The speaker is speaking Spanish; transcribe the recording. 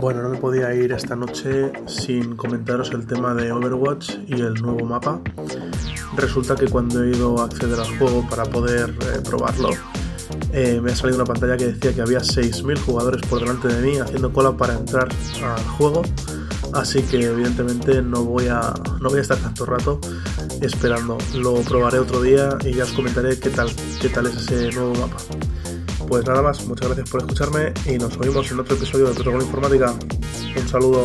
Bueno, no me podía ir esta noche sin comentaros el tema de Overwatch y el nuevo mapa. Resulta que cuando he ido a acceder al juego para poder eh, probarlo, eh, me ha salido una pantalla que decía que había 6.000 jugadores por delante de mí haciendo cola para entrar al juego. Así que evidentemente no voy a, no voy a estar tanto rato esperando. Lo probaré otro día y ya os comentaré qué tal, qué tal es ese nuevo mapa pues nada más, muchas gracias por escucharme y nos oímos en otro episodio de Protocolo Informática. Un saludo.